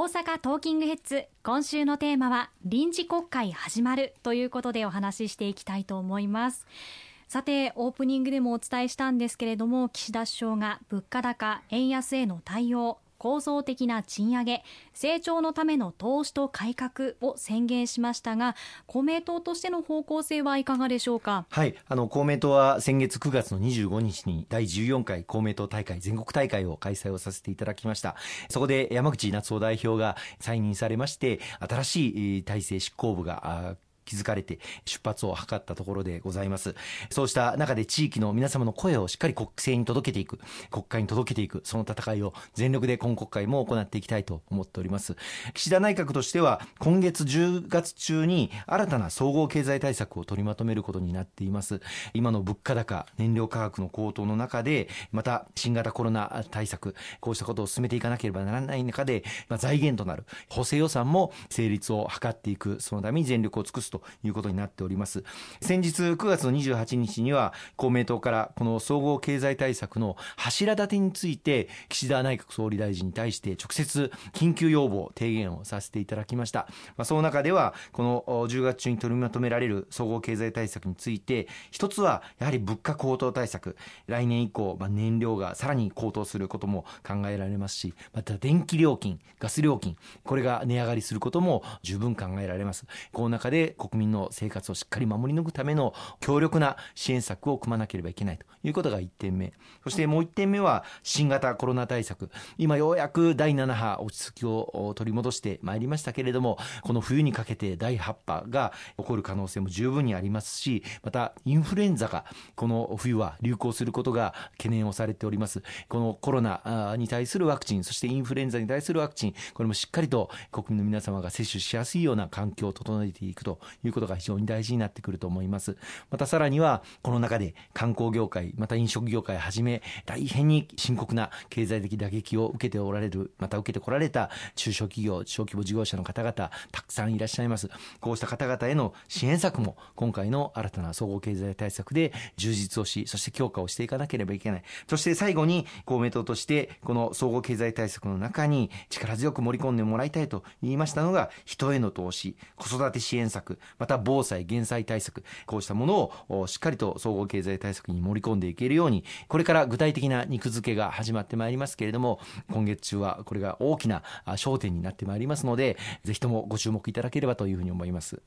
大阪トーキングヘッズ今週のテーマは臨時国会始まるということでお話ししていきたいと思います。さてオープニングでもお伝えしたんですけれども岸田首相が物価高円安への対応構造的な賃上げ成長のための投資と改革を宣言しましたが公明党としての方向性はいかがでしょうか？はい。あの公明党は先月9月の25日に第14回公明党大会全国大会を開催をさせていただきました。そこで山口夏夫代表が再任されまして新しい体制執行部が気づかれて出発を図ったところでございます。そうした中で地域の皆様の声をしっかり国政に届けていく、国会に届けていく、その戦いを全力で今国会も行っていきたいと思っております。岸田内閣としては今月10月中に新たな総合経済対策を取りまとめることになっています。今の物価高、燃料価格の高騰の中で、また新型コロナ対策、こうしたことを進めていかなければならない中で、まあ、財源となる補正予算も成立を図っていく、そのために全力を尽くすということになっております。先日9月の28日には公明党からこの総合経済対策の柱立てについて岸田内閣総理大臣に対して直接緊急要望提言をさせていただきました、まあ、その中ではこの10月中に取りまとめられる総合経済対策について一つはやはり物価高騰対策。来年以降、まあ、燃料がさらに高騰することも考えられますしまた電気料金ガス料金これが値上がりすることも十分考えられます。この中で国民の生活をしっかり守り抜くための強力な支援策を組まなければいけないということが1点目。そしてもう1点目は新型コロナ対策。今ようやく第7波落ち着きを取り戻してまいりましたけれどもこの冬にかけて第8波が起こる可能性も十分にありますしまたインフルエンザがこの冬は流行することが懸念をされております。このコロナに対するワクチンそしてインフルエンザに対するワクチンこれもしっかりと国民の皆様が接種しやすいような環境を整えていくということが非常に大事になってくると思います。またさらにはこの中で観光業界また飲食業界はじめ大変に深刻な経済的打撃を受けておられるまた受けてこられた中小企業小規模事業者の方々たくさんいらっしゃいます。こうした方々への支援策も今回の新たな総合経済対策で充実をしそして強化をしていかなければいけない。そして最後に公明党としてこの総合経済対策の中に力強く盛り込んでもらいたいと言いましたのが人への投資子育て支援策。また防災減災対策こうしたものをしっかりと総合経済対策に盛り込んでいけるようにこれから具体的な肉付けが始まってまいりますけれども今月中はこれが大きな焦点になってまいりますのでぜひともご注目いただければというふうに思います。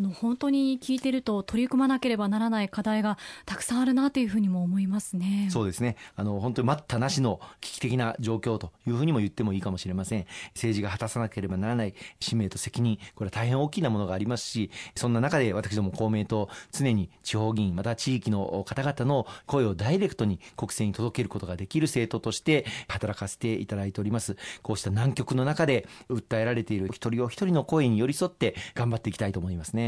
あの本当に聞いてると取り組まなければならない課題がたくさんあるなというふうにも思いますね。そうですね。あの本当に待ったなしの危機的な状況というふうにも言ってもいいかもしれません。政治が果たさなければならない使命と責任、これは大変大きなものがありますし、そんな中で私ども公明党常に地方議員また地域の方々の声をダイレクトに国政に届けることができる政党として働かせていただいております。こうした難局の中で訴えられている一人お一人の声に寄り添って頑張っていきたいと思いますね。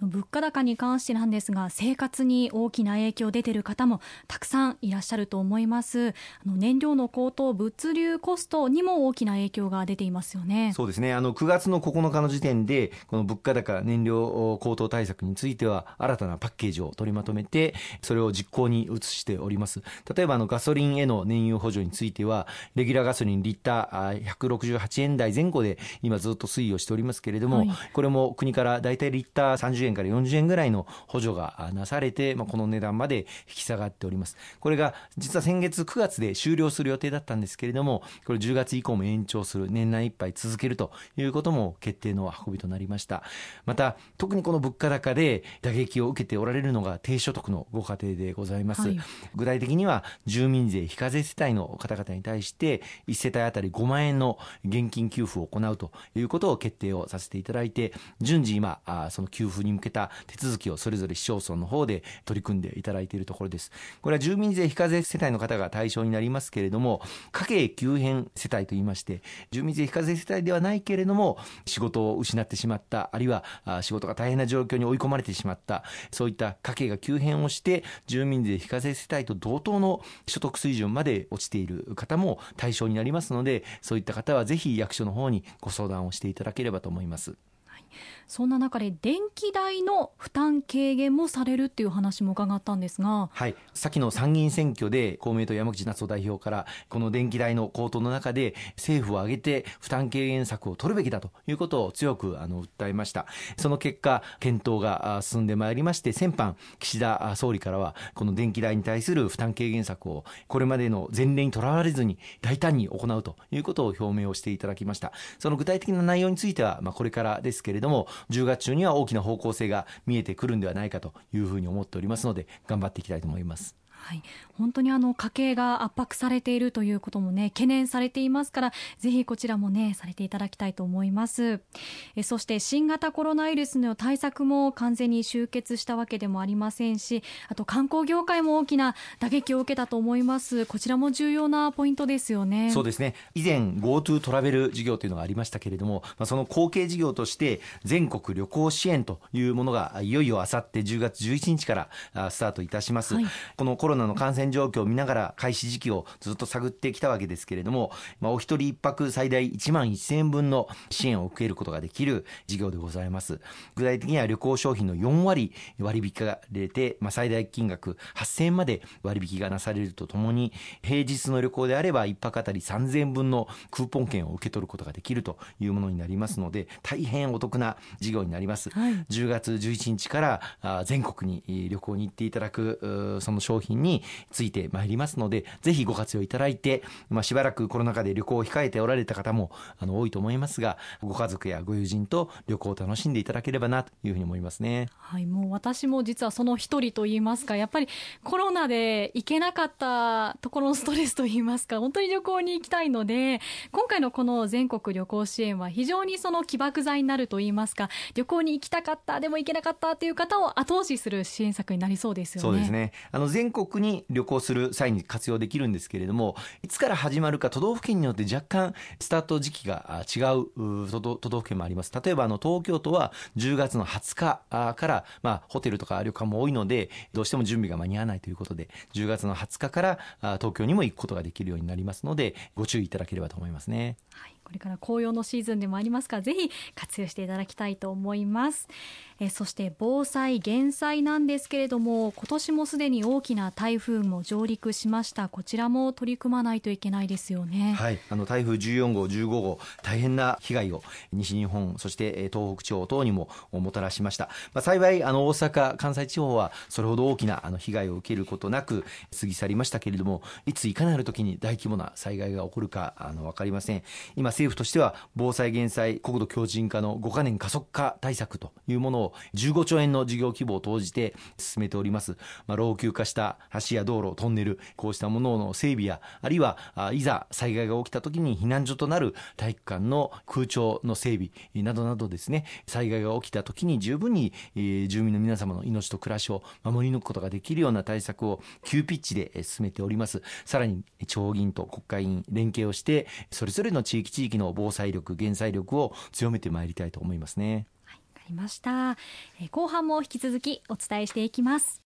物価高に関してなんですが生活に大きな影響出ている方もたくさんいらっしゃると思います。あの燃料の高騰物流コストにも大きな影響が出ていますよね。そうですね。あの9月の9日の時点でこの物価高燃料高騰対策については新たなパッケージを取りまとめてそれを実行に移しております。例えばあのガソリンへの燃油補助についてはレギュラーガソリンリッター168円台前後で今ずっと推移をしておりますけれども、はい、これも国から大体リッター30円から40円ぐらいの補助がなされて、まあ、この値段まで引き下がっております。これが実は先月9月で終了する予定だったんですけれども、これ10月以降も延長する、年内いっぱい続けるということも決定の運びとなりました。また、特にこの物価高で打撃を受けておられるのが低所得のご家庭でございます。はい、具体的には住民税非課税世帯の方々に対して1世帯当たり5万円の現金給付を行うということを決定をさせていただいて、順次今、その給付に向けた手続きをそれぞれ市町村の方で取り組んでいただいているところです。これは住民税非課税世帯の方が対象になりますけれども、家計急変世帯といいまして、住民税非課税世帯ではないけれども、仕事を失ってしまった、あるいは仕事が大変な状況に追い込まれてしまった、そういった家計が急変をして、住民税非課税世帯と同等の所得水準まで落ちている方も対象になりますので、そういった方はぜひ役所の方にご相談をしていただければと思います。そんな中で電気代の負担軽減もされるっていう話も伺ったんですが、はい、先の参議院選挙で公明党山口夏夫代表からこの電気代の高騰の中で政府を挙げて負担軽減策を取るべきだということを強くあの訴えました。その結果検討が進んでまいりまして先般岸田総理からはこの電気代に対する負担軽減策をこれまでの前例にとらわれずに大胆に行うということを表明をしていただきました。その具体的な内容についてはまあこれからですけれどれども10月中には大きな方向性が見えてくるんではないかというふうに思っておりますので頑張っていきたいと思います。はい、本当にあの家計が圧迫されているということもね懸念されていますからぜひこちらもねされていただきたいと思います。えそして新型コロナウイルスの対策も完全に終結したわけでもありませんしあと観光業界も大きな打撃を受けたと思います。こちらも重要なポイントですよね。そうですね。以前 GoTo トラベル事業というのがありましたけれども、まあ、その後継事業として全国旅行支援というものがいよいよあさって10月11日からスタートいたします、はい、このコロナの感染状況を見ながら開始時期をずっと探ってきたわけですけれども、まあ、お一人一泊最大1万1000円分の支援を受けることができる事業でございます。具体的には旅行商品の4割割引が出て、まあ、最大金額8000円まで割引がなされるとともに、平日の旅行であれば1泊あたり3000円分のクーポン券を受け取ることができるというものになりますので、大変お得な事業になります。はい、10月11日から全国に旅行に行っていただくその商品についてまいりますので、ぜひご活用いただいて、まあ、しばらくコロナ禍で旅行を控えておられた方もあの多いと思いますが、ご家族やご友人と旅行を楽しんでいただければなというふうに思いますね。はい、もう私も実はその一人と言いますか、やっぱりコロナで行けなかったところのストレスと言いますか、本当に旅行に行きたいので、今回のこの全国旅行支援は非常にその起爆剤になると言いますか、旅行に行きたかった、でも行けなかったという方を後押しする支援策になりそうですよね。そうですね。あの全国に旅行する際に活用できるんですけれども、いつから始まるか都道府県によって若干スタート時期が違う都道府県もあります。例えばあの東京都は10月の20日から、まあ、ホテルとか旅館も多いので、どうしても準備が間に合わないということで、10月の20日から東京にも行くことができるようになりますので、ご注意いただければと思いますね。はいこれから紅葉のシーズンでもありますからぜひ活用していただきたいと思います。えそして防災減災なんですけれども今年もすでに大きな台風も上陸しました。こちらも取り組まないといけないですよね。はい。あの台風14号15号大変な被害を西日本そして東北地方等にももたらしました、まあ、幸いあの大阪関西地方はそれほど大きなあの被害を受けることなく過ぎ去りましたけれどもいついかなる時に大規模な災害が起こるかあの分かりません。今政府としては防災減災国土強靭化の5カ年加速化対策というものを15兆円の事業規模を投じて進めております、まあ、老朽化した橋や道路トンネルこうしたものの整備やあるいはいざ災害が起きた時に避難所となる体育館の空調の整備などなどですね災害が起きた時に十分に、住民の皆様の命と暮らしを守り抜くことができるような対策を急ピッチで進めております。さらに地方議員と国会議員連携をしてそれぞれの地域地域域の防災力減災力を強めてまいりたいと思いますね。はい、わかりました、え後半も引き続きお伝えしていきます。